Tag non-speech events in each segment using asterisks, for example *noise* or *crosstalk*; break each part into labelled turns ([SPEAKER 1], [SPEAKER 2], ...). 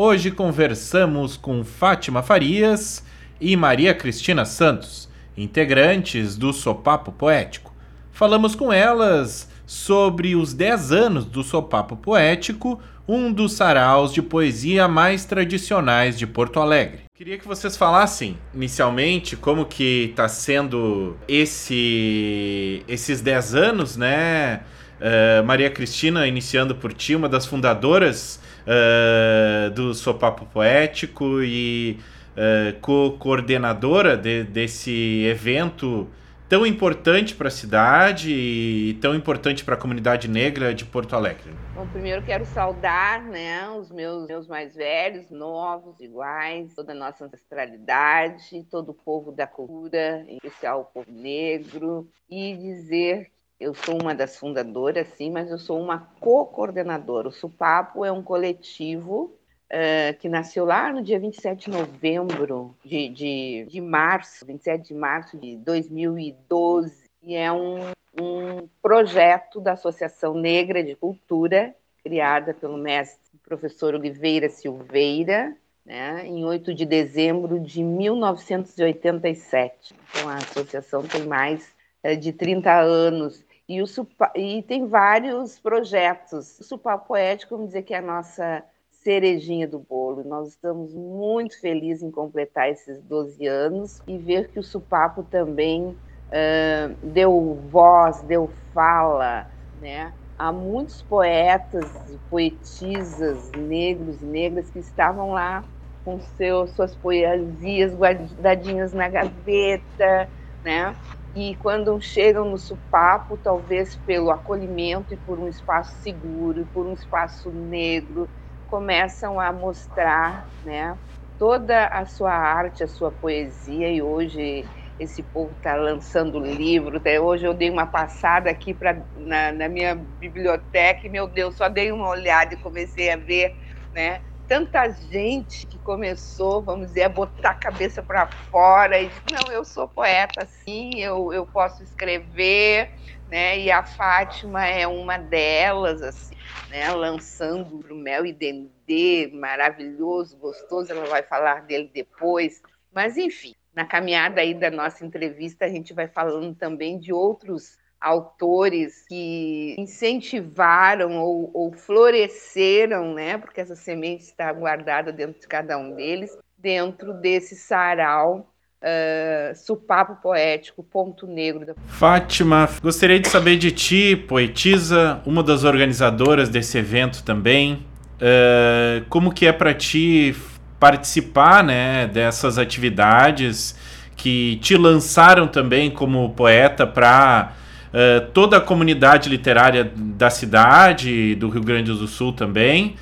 [SPEAKER 1] Hoje conversamos com Fátima Farias e Maria Cristina Santos, integrantes do Sopapo Poético. Falamos com elas sobre os 10 anos do Sopapo Poético, um dos saraus de poesia mais tradicionais de Porto Alegre. Queria que vocês falassem inicialmente como que está sendo esse esses 10 anos, né? Uh, Maria Cristina, iniciando por ti, uma das fundadoras uh, do Sopapo Poético e uh, co-coordenadora de, desse evento tão importante para a cidade e tão importante para a comunidade negra de Porto Alegre?
[SPEAKER 2] Bom, primeiro quero saudar né, os meus, meus mais velhos, novos, iguais, toda a nossa ancestralidade, todo o povo da cultura, em especial o povo negro, e dizer eu sou uma das fundadoras, sim, mas eu sou uma co-coordenadora. O Supapo é um coletivo uh, que nasceu lá no dia 27 de novembro de, de, de março, 27 de março de 2012, e é um, um projeto da Associação Negra de Cultura, criada pelo mestre professor Oliveira Silveira, né, em 8 de dezembro de 1987. Então, a associação tem mais é, de 30 anos e, o e tem vários projetos. O Supá Poético, vamos dizer que é a nossa cerejinha do bolo. Nós estamos muito felizes em completar esses 12 anos e ver que o Supapo também uh, deu voz, deu fala, né? Há muitos poetas, poetisas negros e negras que estavam lá com seus, suas poesias guardadinhas na gaveta, né? E quando chegam no Supapo, talvez pelo acolhimento e por um espaço seguro, e por um espaço negro, começam a mostrar né, toda a sua arte, a sua poesia, e hoje esse povo está lançando livro. Até hoje eu dei uma passada aqui pra, na, na, minha biblioteca e, meu Deus, só dei uma olhada e comecei a ver né, tanta gente que começou, vamos dizer, a botar a cabeça para fora e não, eu sou poeta, sim, eu, eu posso escrever, né? E a Fátima é uma delas, assim né, lançando o Mel e Dendê, maravilhoso, gostoso, ela vai falar dele depois. Mas, enfim, na caminhada aí da nossa entrevista, a gente vai falando também de outros autores que incentivaram ou, ou floresceram, né, porque essa semente está guardada dentro de cada um deles, dentro desse sarau Uh, Supapo Poético, Ponto Negro. Da...
[SPEAKER 1] Fátima, gostaria de saber de ti, poetisa, uma das organizadoras desse evento também, uh, como que é para ti participar né, dessas atividades que te lançaram também como poeta para uh, toda a comunidade literária da cidade, do Rio Grande do Sul também,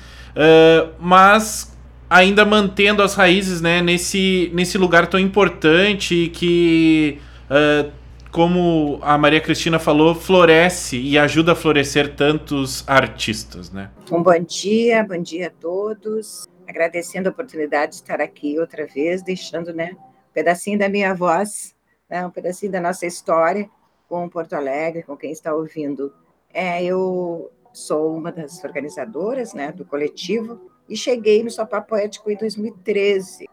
[SPEAKER 1] mas ainda mantendo as raízes né, nesse, nesse lugar tão importante que, uh, como a Maria Cristina falou, floresce e ajuda a florescer tantos artistas. Né?
[SPEAKER 3] Um bom dia, bom dia a todos. Agradecendo a oportunidade de estar aqui outra vez, deixando né, um pedacinho da minha voz, né, um pedacinho da nossa história com Porto Alegre, com quem está ouvindo. É, eu sou uma das organizadoras né, do coletivo e cheguei no Sopá Poético em 2013.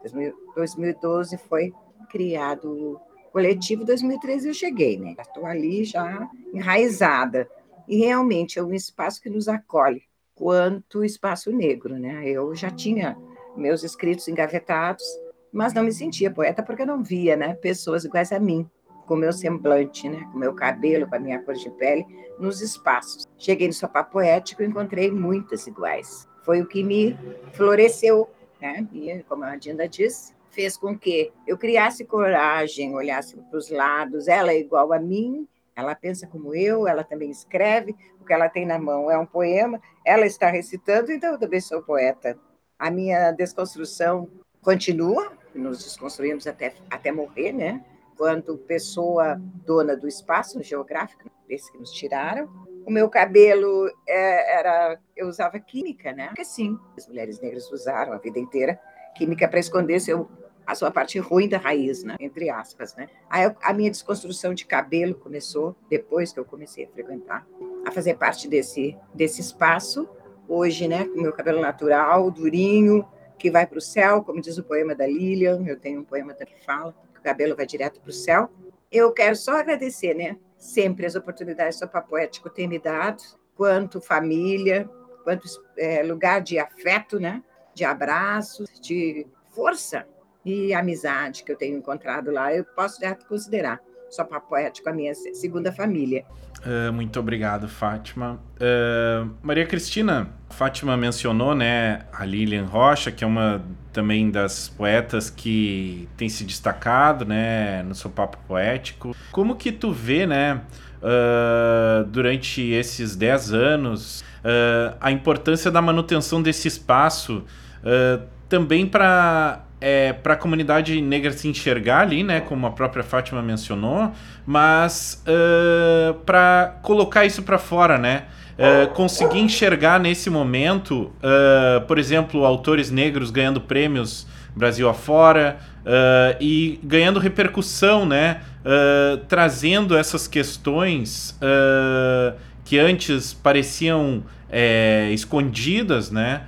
[SPEAKER 3] 2012 foi criado o coletivo, 2013 eu cheguei, né? Estou ali já enraizada. E realmente é um espaço que nos acolhe, quanto espaço negro, né? Eu já tinha meus escritos engavetados, mas não me sentia poeta porque não via, né, pessoas iguais a mim, com meu semblante, né, com meu cabelo, com a minha cor de pele, nos espaços. Cheguei no Sopá Poético e encontrei muitas iguais foi o que me floresceu, né? E, como a Dinda disse, fez com que eu criasse coragem, olhasse para os lados. Ela é igual a mim, ela pensa como eu, ela também escreve, o que ela tem na mão é um poema, ela está recitando, então eu também sou poeta. A minha desconstrução continua, nos desconstruímos até, até morrer, né? Quando pessoa dona do espaço geográfico, desse que nos tiraram. O meu cabelo é, era. Eu usava química, né? Porque sim, as mulheres negras usaram a vida inteira química para esconder seu, a sua parte ruim da raiz, né? Entre aspas, né? Aí a minha desconstrução de cabelo começou depois que eu comecei a frequentar, a fazer parte desse, desse espaço. Hoje, né? Com meu cabelo natural, durinho, que vai para o céu, como diz o poema da Lilian. Eu tenho um poema que fala cabelo vai direto para o céu. Eu quero só agradecer, né? Sempre as oportunidades que o Papo Poético tem me dado, quanto família, quanto é, lugar de afeto, né? De abraços, de força e amizade que eu tenho encontrado lá. Eu posso já considerar só Papo Poético a minha segunda família.
[SPEAKER 1] Uh, muito obrigado, Fátima. Uh, Maria Cristina, Fátima mencionou, né, a Lilian Rocha, que é uma também das poetas que tem se destacado, né, no seu papo poético. Como que tu vê, né, uh, durante esses dez anos, a importância da manutenção desse espaço também para é, para a comunidade negra se enxergar ali, né, como a própria Fátima mencionou, mas uh, para colocar isso para fora, né, uh, conseguir enxergar nesse momento, uh, por exemplo, autores negros ganhando prêmios Brasil afora e ganhando repercussão, né, trazendo essas questões que antes pareciam é, escondidas, né,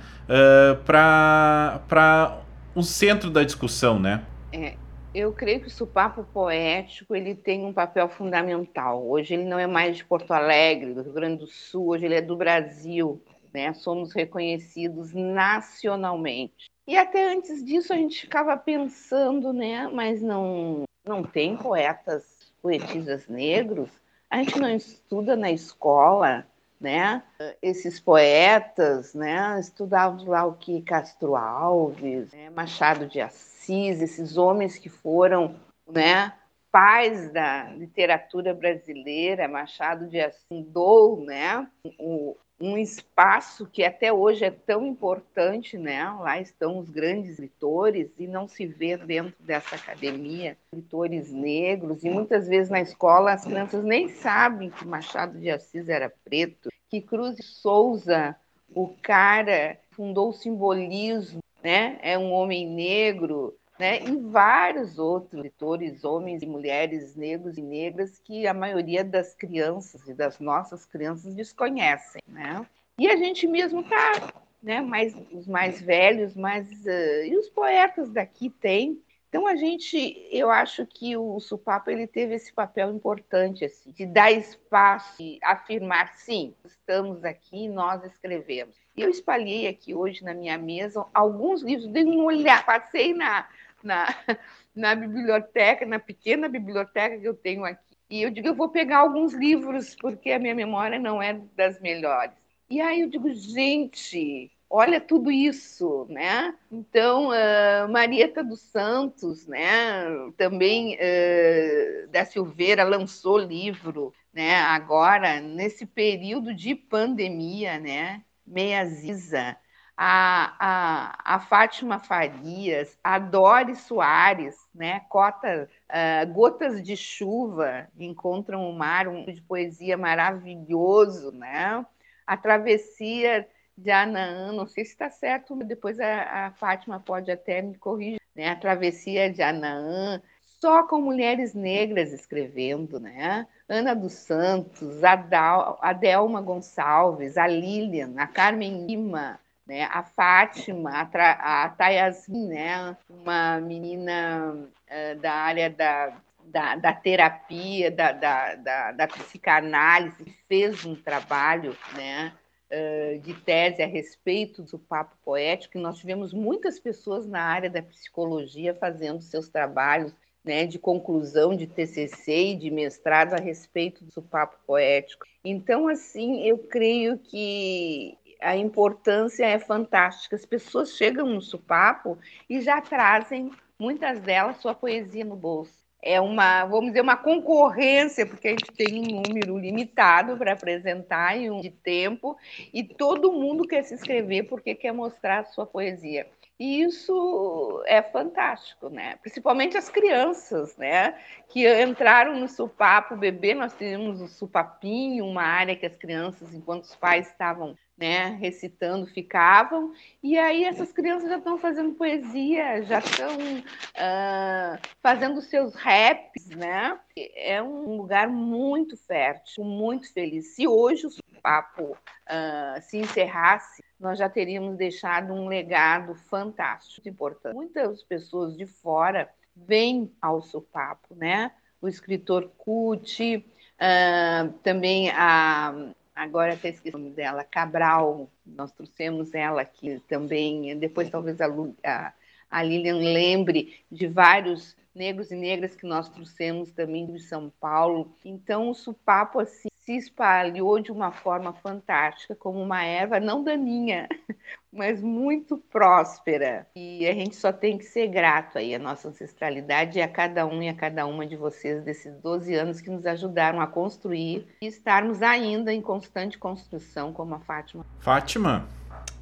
[SPEAKER 1] para um centro da discussão, né?
[SPEAKER 2] É, eu creio que o supapo poético ele tem um papel fundamental. Hoje ele não é mais de Porto Alegre, do Rio Grande do Sul, hoje ele é do Brasil. Né? Somos reconhecidos nacionalmente. E até antes disso a gente ficava pensando, né? Mas não, não tem poetas, poetisas negros. A gente não estuda na escola né? Esses poetas, né? Estudavam lá o que Castro Alves, né? Machado de Assis, esses homens que foram, né? Pais da literatura brasileira, Machado de Assis fundou, né? O, um espaço que até hoje é tão importante, né? Lá estão os grandes escritores e não se vê dentro dessa academia escritores negros e muitas vezes na escola as crianças nem sabem que Machado de Assis era preto, que Cruz de Souza, o cara fundou o simbolismo, né? É um homem negro, né? E vários outros escritores, homens e mulheres negros e negras que a maioria das crianças e das nossas crianças desconhecem, né? E a gente mesmo tá, né? Mais os mais velhos, mas uh, e os poetas daqui têm. Então a gente, eu acho que o Supapo ele teve esse papel importante assim, de dar espaço, de afirmar sim, estamos aqui, nós escrevemos. Eu espalhei aqui hoje na minha mesa alguns livros, dei um olhar, passei na na, *laughs* na biblioteca, na pequena biblioteca que eu tenho aqui. E eu digo, eu vou pegar alguns livros, porque a minha memória não é das melhores. E aí eu digo, gente, olha tudo isso, né? Então, uh, Marieta dos Santos, né? Também uh, da Silveira lançou livro, né? Agora, nesse período de pandemia, né? Meia Ziza, a, a, a Fátima Farias, a Dori Soares, né? Cota, uh, Gotas de Chuva, Encontram o Mar, um de poesia maravilhoso, né? A Travessia de Anaã, não sei se está certo, depois a, a, Fátima pode até me corrigir, né? A Travessia de Anaã, só com mulheres negras escrevendo, né? Ana dos Santos, a, Dal, a Delma Gonçalves, a Lilian, a Carmen Lima, né? A Fátima, a, a Tayasmin, né? Uma menina uh, da área da, da, da terapia, da, da, da, da, psicanálise, fez um trabalho, né? Uh, de tese a respeito do papo poético, e nós tivemos muitas pessoas na área da psicologia fazendo seus trabalhos né, de conclusão de TCC e de mestrado a respeito do papo poético. Então, assim, eu creio que a importância é fantástica. As pessoas chegam no supapo e já trazem, muitas delas, sua poesia no bolso. É uma, vamos dizer, uma concorrência, porque a gente tem um número limitado para apresentar em um de tempo, e todo mundo quer se inscrever porque quer mostrar a sua poesia. E isso é fantástico, né? Principalmente as crianças, né? Que entraram no supapo bebê, nós tínhamos o supapinho, uma área que as crianças, enquanto os pais estavam né, recitando, ficavam, e aí essas crianças já estão fazendo poesia, já estão uh, fazendo seus raps, né? É um lugar muito fértil, muito feliz. Se hoje o papo uh, se encerrasse, nós já teríamos deixado um legado fantástico, importante. Muitas pessoas de fora vêm ao Supapo, né? O escritor Cuti, uh, também a agora até esqueci o nome dela, Cabral, nós trouxemos ela aqui também, depois talvez a, a, a Lilian lembre de vários negros e negras que nós trouxemos também de São Paulo. Então o supapo assim se espalhou de uma forma fantástica, como uma erva não daninha, *laughs* mas muito próspera. E a gente só tem que ser grato aí à nossa ancestralidade e a cada um e a cada uma de vocês desses 12 anos que nos ajudaram a construir e estarmos ainda em constante construção, como a Fátima.
[SPEAKER 1] Fátima,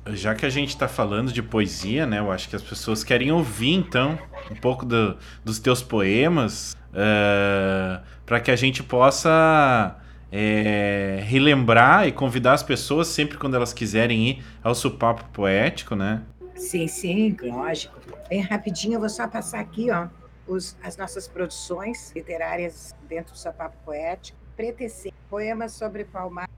[SPEAKER 1] já que a gente está falando de poesia, né? Eu acho que as pessoas querem ouvir, então, um pouco do, dos teus poemas, uh, eh, para que a gente possa é, relembrar e convidar as pessoas sempre quando elas quiserem ir ao Supapo Poético, né?
[SPEAKER 3] Sim, sim, lógico. Bem rapidinho, eu vou só passar aqui, ó, os, as nossas produções literárias dentro do Supapo Poético. Pretecer, poemas sobre Palmar.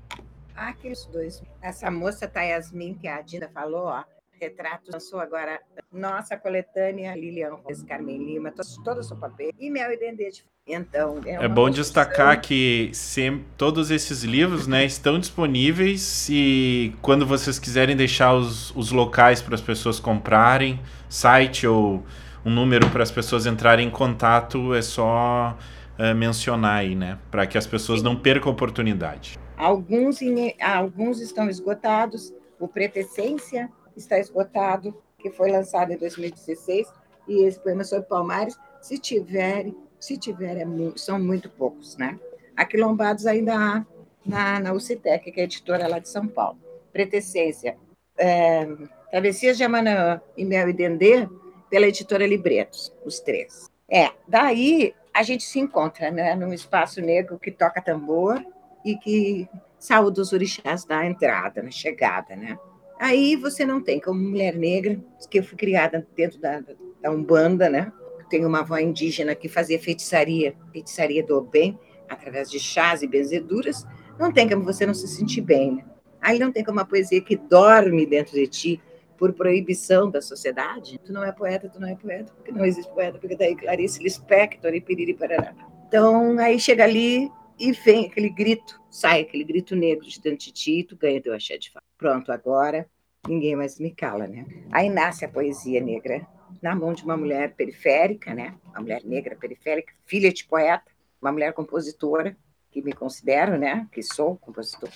[SPEAKER 3] Aqueles dois. Essa moça, Tayasmin, que a Dina falou, ó, retratos, lançou agora nossa coletânea, Lilian Rose, Carmen Lima, todo o seu papel, e Mel e Dendê. Então,
[SPEAKER 1] é, é bom construção. destacar que sempre, todos esses livros né, estão disponíveis e quando vocês quiserem deixar os, os locais para as pessoas comprarem, site ou um número para as pessoas entrarem em contato, é só uh, mencionar aí, né? Para que as pessoas não percam a oportunidade.
[SPEAKER 3] Alguns, alguns estão esgotados. O Pretecência está esgotado, que foi lançado em 2016, e esse poema sobre Palmares, se tiver, se tiver, é são muito poucos, né? Aquilombados ainda há na, na UCTEC, que é a editora lá de São Paulo. Pretecência, é, Travessias de Amanhã e Mel e Dendê, pela editora Libretos, os três. É, daí a gente se encontra né, num espaço negro que toca tambor e que saúda os orixás da entrada, na chegada, né? Aí você não tem, como mulher negra, que eu fui criada dentro da, da Umbanda, né? Tenho uma avó indígena que fazia feitiçaria, feitiçaria do bem, através de chás e benzeduras, não tem como você não se sentir bem, né? Aí não tem como uma poesia que dorme dentro de ti por proibição da sociedade. Tu não é poeta, tu não é poeta, porque não existe poeta, porque daí Clarice Lispector e piriri parará. Então, aí chega ali e vem aquele grito, sai aquele grito negro de dentro de ti, tu ganha teu axé de fato. Pronto, agora ninguém mais me cala, né? Aí nasce a poesia negra na mão de uma mulher periférica, né? Uma mulher negra periférica, filha de poeta, uma mulher compositora, que me considero, né? Que sou compositora.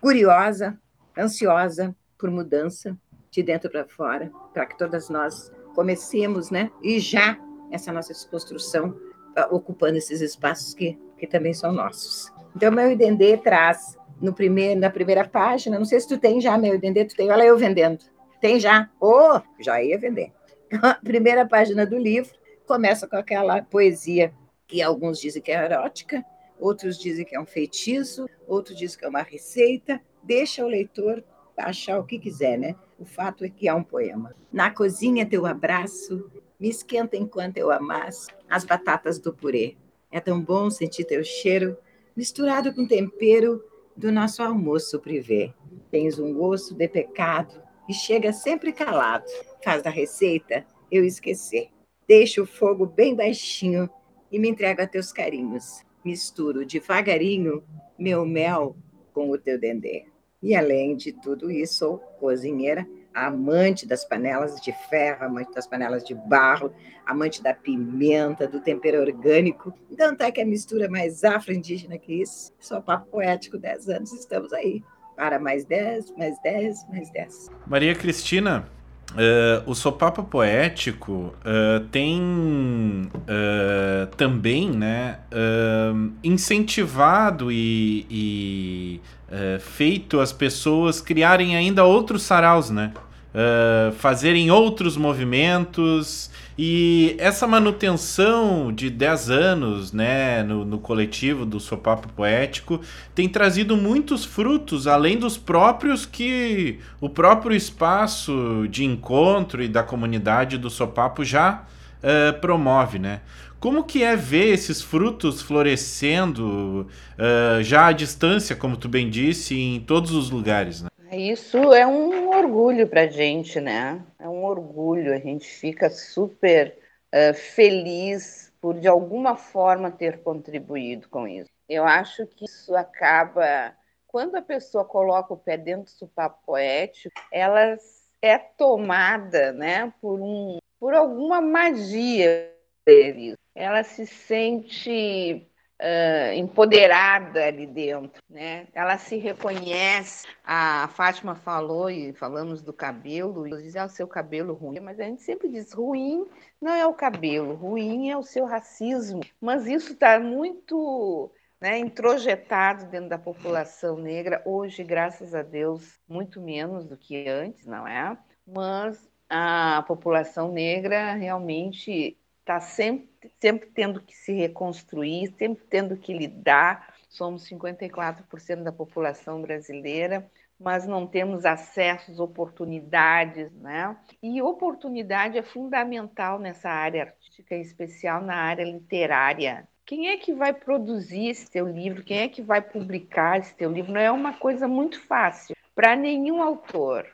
[SPEAKER 3] Curiosa, ansiosa por mudança de dentro para fora, para que todas nós comecemos, né? E já essa nossa desconstrução uh, ocupando esses espaços que, que também são nossos. Então, meu Idendê traz no primeiro, na primeira página. Não sei se tu tem já, meu entender, tu tem, olha eu vendendo. Tem já? Oh, já ia vender. A primeira página do livro começa com aquela poesia que alguns dizem que é erótica, outros dizem que é um feitiço, outros dizem que é uma receita. Deixa o leitor achar o que quiser, né? O fato é que é um poema. Na cozinha teu abraço me esquenta enquanto eu amasso as batatas do purê. É tão bom sentir teu cheiro misturado com tempero do nosso almoço privê. Tens um gosto de pecado e chega sempre calado. Faz da receita eu esquecer. Deixa o fogo bem baixinho e me entrego a teus carinhos. Misturo devagarinho meu mel com o teu dendê. E além de tudo isso, sou cozinheira amante das panelas de ferro, amante das panelas de barro, amante da pimenta, do tempero orgânico. Então tá que a mistura mais afro-indígena que isso. Só papo poético, 10 anos, estamos aí. Para mais 10, mais 10, mais 10.
[SPEAKER 1] Maria Cristina, Uh, o Sopapo Poético uh, tem uh, também né, incentivado e, e feito as pessoas criarem ainda outros saraus, né? fazerem outros movimentos e essa manutenção de 10 anos né, no, no coletivo do Sopapo Poético tem trazido muitos frutos, além dos próprios que o próprio espaço de encontro e da comunidade do Sopapo já uh, promove. Né? Como que é ver esses frutos florescendo uh, já à distância, como tu bem disse, em todos os lugares? Né?
[SPEAKER 2] Isso é um orgulho para a gente, né? É um orgulho. A gente fica super uh, feliz por, de alguma forma, ter contribuído com isso. Eu acho que isso acaba. Quando a pessoa coloca o pé dentro do papo poético, ela é tomada né, por, um, por alguma magia. Ela se sente uh, empoderada ali dentro, né? Ela se reconhece. A Fátima falou e falamos do cabelo, e diz é o seu cabelo ruim, mas a gente sempre diz ruim não é o cabelo, ruim é o seu racismo. Mas isso está muito né, introjetado dentro da população negra. Hoje, graças a Deus, muito menos do que antes, não é? Mas a população negra realmente está sempre, sempre tendo que se reconstruir, sempre tendo que lidar. Somos 54% da população brasileira, mas não temos acessos, oportunidades, né? E oportunidade é fundamental nessa área artística, em especial na área literária. Quem é que vai produzir esse teu livro? Quem é que vai publicar esse teu livro? Não é uma coisa muito fácil para nenhum autor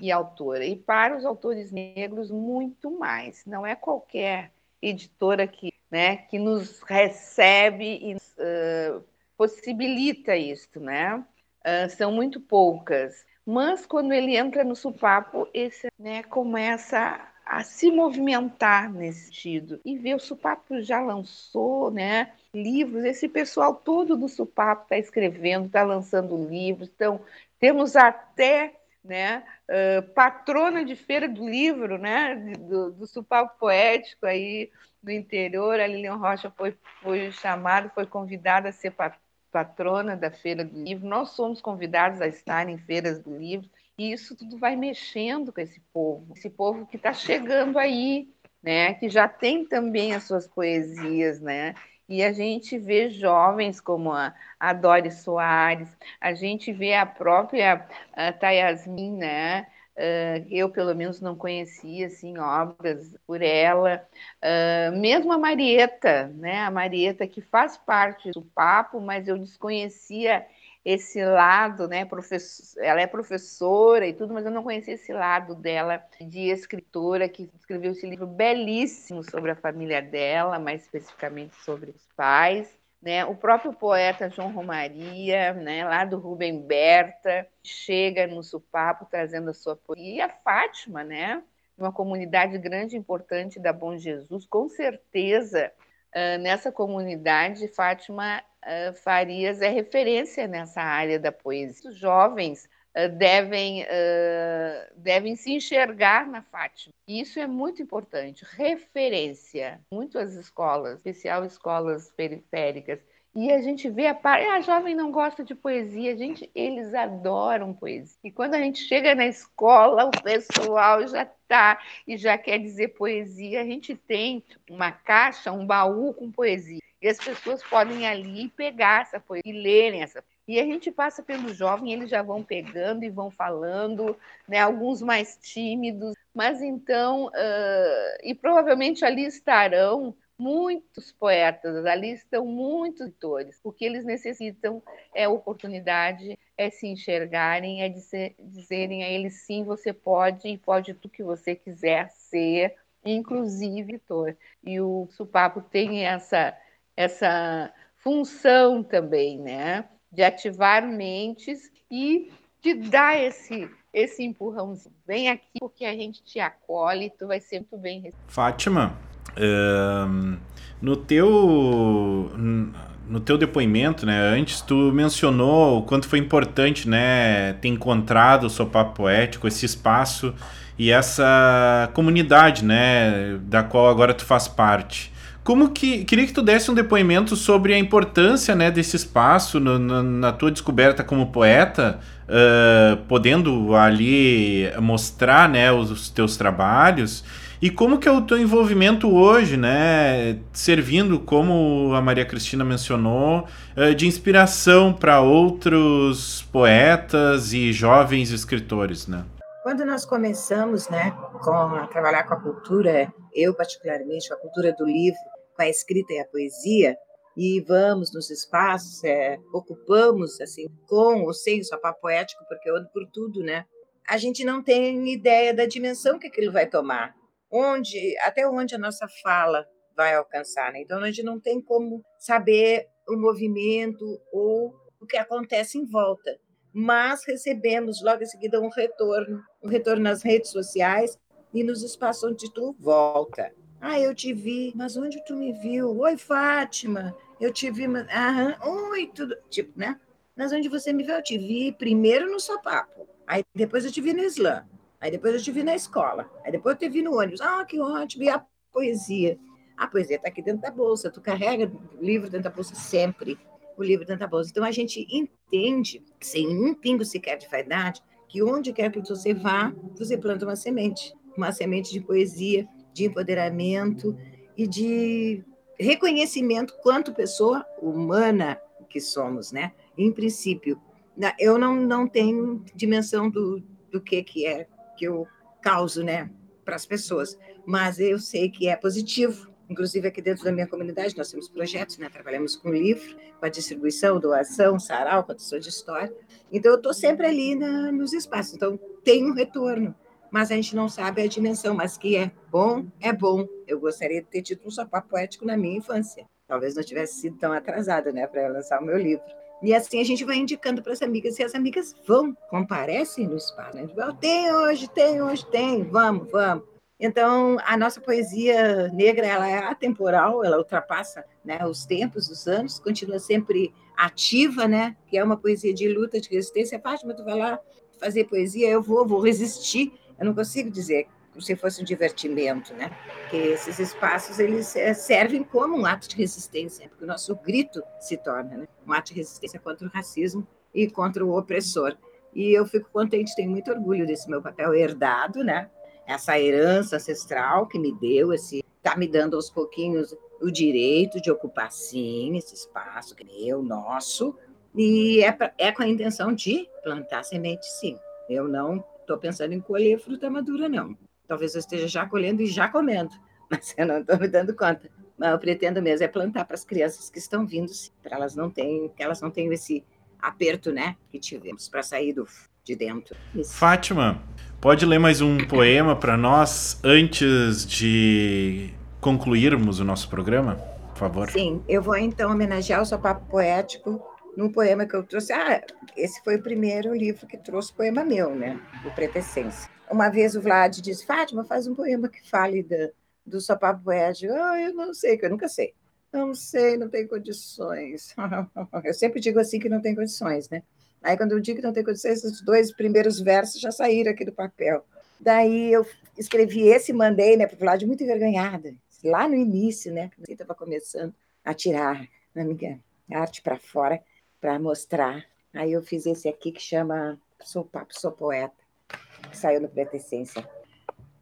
[SPEAKER 2] e autora. E para os autores negros, muito mais. Não é qualquer editora que, né, que nos recebe e uh, possibilita isso, né? Uh, são muito poucas. Mas quando ele entra no supapo, esse né, começa a se movimentar nesse sentido. E ver o Supapo já lançou né, livros, esse pessoal todo do Supapo está escrevendo, está lançando livros. Então, temos até né? Uh, patrona de feira do livro, né? Do, do Poético aí do interior, a Lilian Rocha foi, foi chamada, foi convidada a ser patrona da feira do livro. Nós somos convidados a estar em feiras do livro e isso tudo vai mexendo com esse povo, esse povo que está chegando aí, né? Que já tem também as suas poesias, né? E a gente vê jovens como a, a Doris Soares, a gente vê a própria a Tayasmin, né? Uh, eu, pelo menos, não conhecia assim, obras por ela. Uh, mesmo a Marieta, né? a Marieta, que faz parte do papo, mas eu desconhecia esse lado, né? Professor, ela é professora e tudo, mas eu não conhecia esse lado dela de escritora que escreveu esse livro belíssimo sobre a família dela, mais especificamente sobre os pais. Né? O próprio poeta João Romaria, né, lá do Rubem Berta, chega no Supapo trazendo a sua poesia. E a Fátima, né, uma comunidade grande e importante da Bom Jesus, com certeza nessa comunidade, Fátima uh, Farias é referência nessa área da poesia. Os jovens uh, devem, uh, devem se enxergar na Fátima. Isso é muito importante. Referência. Muitas escolas, especial escolas periféricas, e a gente vê a parte, ah, a jovem não gosta de poesia, gente, eles adoram poesia. E quando a gente chega na escola, o pessoal já tá e já quer dizer poesia. A gente tem uma caixa, um baú com poesia. E as pessoas podem ali pegar essa poesia e lerem essa. E a gente passa pelo jovem, eles já vão pegando e vão falando, né? alguns mais tímidos, mas então, uh, e provavelmente ali estarão muitos poetas, ali estão muitos autores. O que eles necessitam é oportunidade, é se enxergarem, é dizer, dizerem a eles sim, você pode e pode tudo que você quiser ser, inclusive Vitor. E o Supapo tem essa essa função também, né, de ativar mentes e de dar esse esse empurrãozinho. Vem aqui porque a gente te acolhe, tu vai ser muito bem recebido.
[SPEAKER 1] Fátima, no teu no teu depoimento, né, antes tu mencionou o quanto foi importante, né, ter encontrado o Sopapo Poético, esse espaço e essa comunidade, né, da qual agora tu faz parte. Como que queria que tu desse um depoimento sobre a importância né, desse espaço no, no, na tua descoberta como poeta, uh, podendo ali mostrar né, os, os, teus trabalhos e como que é o teu envolvimento hoje, né, servindo como a Maria Cristina mencionou, uh, de inspiração para outros poetas e jovens escritores, né?
[SPEAKER 3] Quando nós começamos, né, com a trabalhar com a cultura, eu particularmente a cultura do livro com a escrita e a poesia, e vamos nos espaços, é, ocupamos, assim, com ou sem o sapato poético, porque eu ando por tudo, né? A gente não tem ideia da dimensão que aquilo vai tomar, onde, até onde a nossa fala vai alcançar, né? Então a gente não tem como saber o movimento ou o que acontece em volta, mas recebemos logo em seguida um retorno, um retorno nas redes sociais e nos espaços onde tu volta. Ah, eu te vi, mas onde tu me viu? Oi, Fátima, eu te vi, mas... Aham, oi, tudo. Tipo, né? Mas onde você me viu? Eu te vi primeiro no sopapo, aí depois eu te vi no slam, aí depois eu te vi na escola, aí depois eu te vi no ônibus. Ah, que ótimo, e a poesia? A poesia está aqui dentro da bolsa, tu carrega o livro dentro da bolsa sempre, o livro dentro da bolsa. Então a gente entende, sem um pingo sequer de vaidade, que onde quer que você vá, você planta uma semente, uma semente de poesia, de empoderamento e de reconhecimento quanto pessoa humana que somos, né? Em princípio, eu não, não tenho dimensão do, do que, que é que eu causo, né, para as pessoas, mas eu sei que é positivo. Inclusive, aqui dentro da minha comunidade, nós temos projetos, né? Trabalhamos com livro, com a distribuição, doação, sarau, contação de história. Então, eu estou sempre ali na, nos espaços. Então, tem um retorno mas a gente não sabe a dimensão, mas que é bom, é bom. Eu gostaria de ter tido um sopá poético na minha infância. Talvez não tivesse sido tão atrasada, né, para lançar o meu livro. E assim a gente vai indicando para as amigas, e as amigas vão, comparecem no espaço. Né? Tem hoje, tem hoje, tem, vamos, vamos. Então, a nossa poesia negra ela é atemporal, ela ultrapassa né, os tempos, os anos, continua sempre ativa, né? Que é uma poesia de luta, de resistência. Fátima, tu vai lá fazer poesia, eu vou, vou resistir eu não consigo dizer se fosse um divertimento, né? Que esses espaços eles eh, servem como um ato de resistência, porque o nosso grito se torna né? um ato de resistência contra o racismo e contra o opressor. E eu fico contente, tenho muito orgulho desse meu papel herdado, né? Essa herança ancestral que me deu, esse está me dando aos pouquinhos o direito de ocupar sim esse espaço que é meu, nosso, e é, pra, é com a intenção de plantar semente, sim. Eu não estou pensando em colher fruta madura, não. Talvez eu esteja já colhendo e já comendo, *laughs* mas eu não estou me dando conta. Mas eu pretendo mesmo é plantar para as crianças que estão vindo, para elas não tenham, que elas não tenham esse aperto, né, que tivemos para sair do, de dentro.
[SPEAKER 1] Isso. Fátima, pode ler mais um poema para nós antes de concluirmos o nosso programa, por favor?
[SPEAKER 3] Sim, eu vou então homenagear o seu papo poético num poema que eu trouxe. Ah, esse foi o primeiro livro que trouxe poema meu, né? O Pretecência. Uma vez o Vlad disse: Fátima, faz um poema que fale da, do poético. Ah, eu não sei, que eu nunca sei. Não sei, não tem condições. *laughs* Eu sempre digo assim que não tem condições, né? Aí, quando eu digo que não tem condições, os dois primeiros versos já saíram aqui do papel. Daí eu escrevi esse e mandei né, para o Vlad muito envergonhada, lá no início, né? Que eu estava começando a tirar a minha arte para fora para mostrar. Aí eu fiz esse aqui que chama Sou Papo, Sou Poeta, que saiu no Pretecência.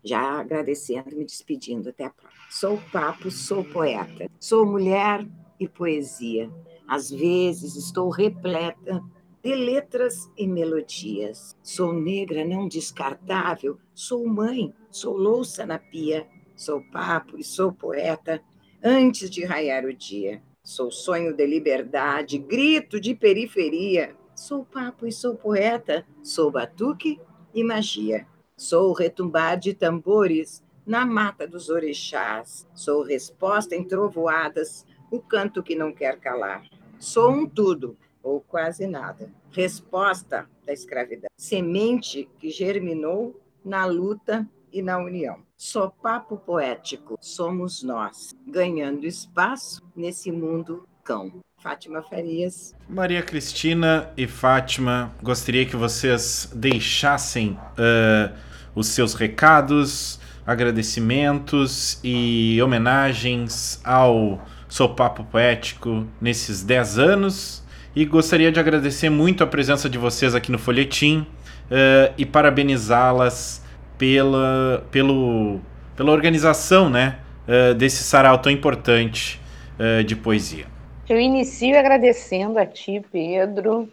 [SPEAKER 3] Já agradecendo, me despedindo. Até a próxima. Sou papo, sou poeta. Sou mulher e poesia. Às vezes estou repleta de letras e melodias. Sou negra não descartável, sou mãe, sou louça na pia, sou papo e sou poeta antes de raiar o dia. Sou sonho de liberdade, grito de periferia. Sou papo e sou poeta, sou batuque e magia. Sou retumbar de tambores na mata dos orixás. Sou resposta em trovoadas, o canto que não quer calar. Sou um tudo, ou quase nada. Resposta da escravidão. Semente que germinou na luta e na união. Só papo poético somos nós, ganhando espaço nesse mundo cão. Fátima Farias.
[SPEAKER 1] Maria Cristina e Fátima, gostaria que vocês deixassem uh, os seus recados, agradecimentos e homenagens ao Sopapo Poético nesses 10 anos e gostaria de agradecer muito a presença de vocês aqui no Folhetim uh, e parabenizá-las pela, pelo, pela organização né, uh, desse sarau tão importante uh, de poesia.
[SPEAKER 2] Eu inicio agradecendo a ti, Pedro,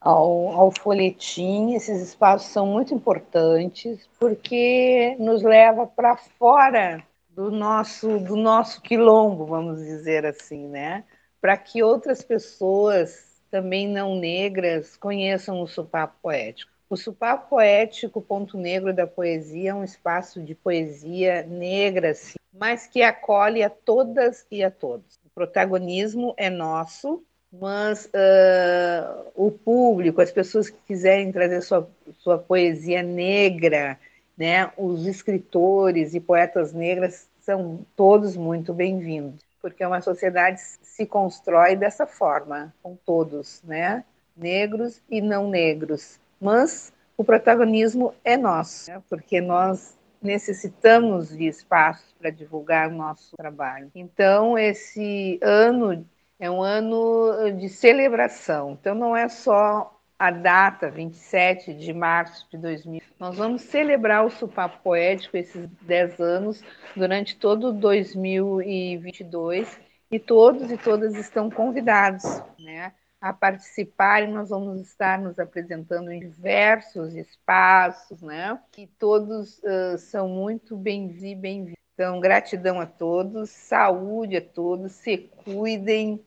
[SPEAKER 2] ao, ao folhetim. Esses espaços são muito importantes porque nos leva para fora do nosso do nosso quilombo, vamos dizer assim, né? Para que outras pessoas também não negras conheçam o supapo poético. O supapo poético Ponto Negro da Poesia é um espaço de poesia negra, sim, mas que acolhe a todas e a todos. O protagonismo é nosso, mas uh, o público, as pessoas que quiserem trazer sua, sua poesia negra, né, os escritores e poetas negras são todos muito bem-vindos, porque uma sociedade se constrói dessa forma, com todos, né, negros e não negros. Mas o protagonismo é nosso, né, porque nós necessitamos de espaços para divulgar o nosso trabalho. Então, esse ano é um ano de celebração. Então, não é só a data, 27 de março de 2000. Nós vamos celebrar o Supapo Poético, esses 10 anos, durante todo 2022, e todos e todas estão convidados né, a participarem. Nós vamos estar nos apresentando em diversos espaços, né, que todos uh, são muito bem-vindos bem-vindos. Então, gratidão a todos, saúde a todos, se cuidem,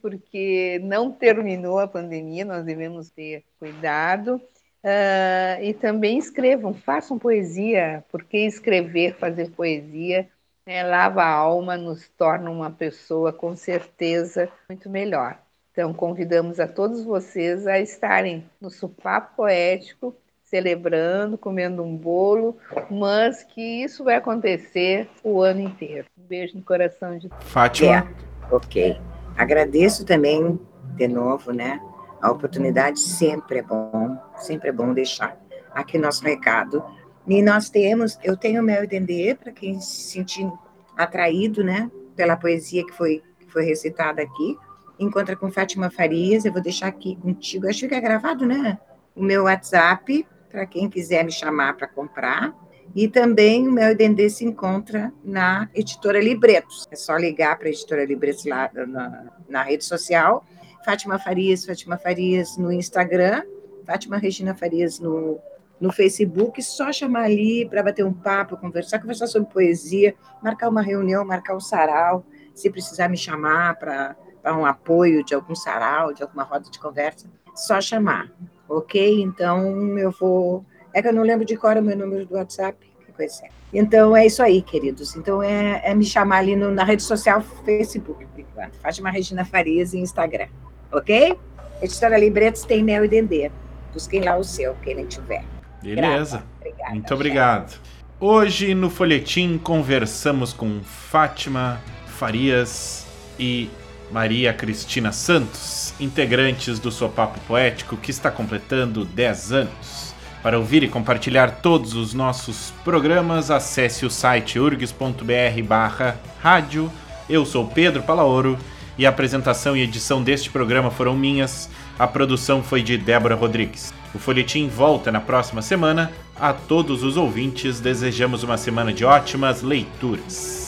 [SPEAKER 2] porque não terminou a pandemia, nós devemos ter cuidado. Uh, e também escrevam, façam poesia, porque escrever, fazer poesia, né, lava a alma, nos torna uma pessoa com certeza muito melhor. Então, convidamos a todos vocês a estarem no Supapo Poético celebrando, comendo um bolo, mas que isso vai acontecer o ano inteiro. Um beijo no coração de todos.
[SPEAKER 1] Fátima. É,
[SPEAKER 3] ok. Agradeço também, de novo, né? A oportunidade sempre é bom, sempre é bom deixar aqui nosso recado. E nós temos, eu tenho o meu Dendê, para quem se sentir atraído, né, pela poesia que foi, que foi recitada aqui. Encontra com Fátima Farias, eu vou deixar aqui contigo, acho que é gravado, né? O meu WhatsApp, para quem quiser me chamar para comprar. E também o meu Dendê se encontra na editora Libretos. É só ligar para a editora Libretos lá na, na rede social. Fátima Farias, Fátima Farias no Instagram, Fátima Regina Farias no, no Facebook, só chamar ali para bater um papo, conversar, conversar sobre poesia, marcar uma reunião, marcar um sarau, se precisar me chamar para um apoio de algum sarau, de alguma roda de conversa, só chamar ok? Então eu vou. É que eu não lembro de cor o meu número do WhatsApp, que coisa é. Então é isso aí, queridos. Então é, é me chamar ali no, na rede social Facebook, por enquanto. Fátima Regina Farias e Instagram, ok? Editora Libretos tem Mel e Dendê. Busquem lá o seu, quem tiver.
[SPEAKER 1] Beleza. Obrigada, Muito obrigado. Hoje no Folhetim conversamos com Fátima Farias e Maria Cristina Santos, integrantes do Sopapo Poético que está completando 10 anos. Para ouvir e compartilhar todos os nossos programas, acesse o site urgs.br barra rádio. Eu sou Pedro Palaoro e a apresentação e edição deste programa foram minhas. A produção foi de Débora Rodrigues. O Folhetim volta na próxima semana. A todos os ouvintes, desejamos uma semana de ótimas leituras.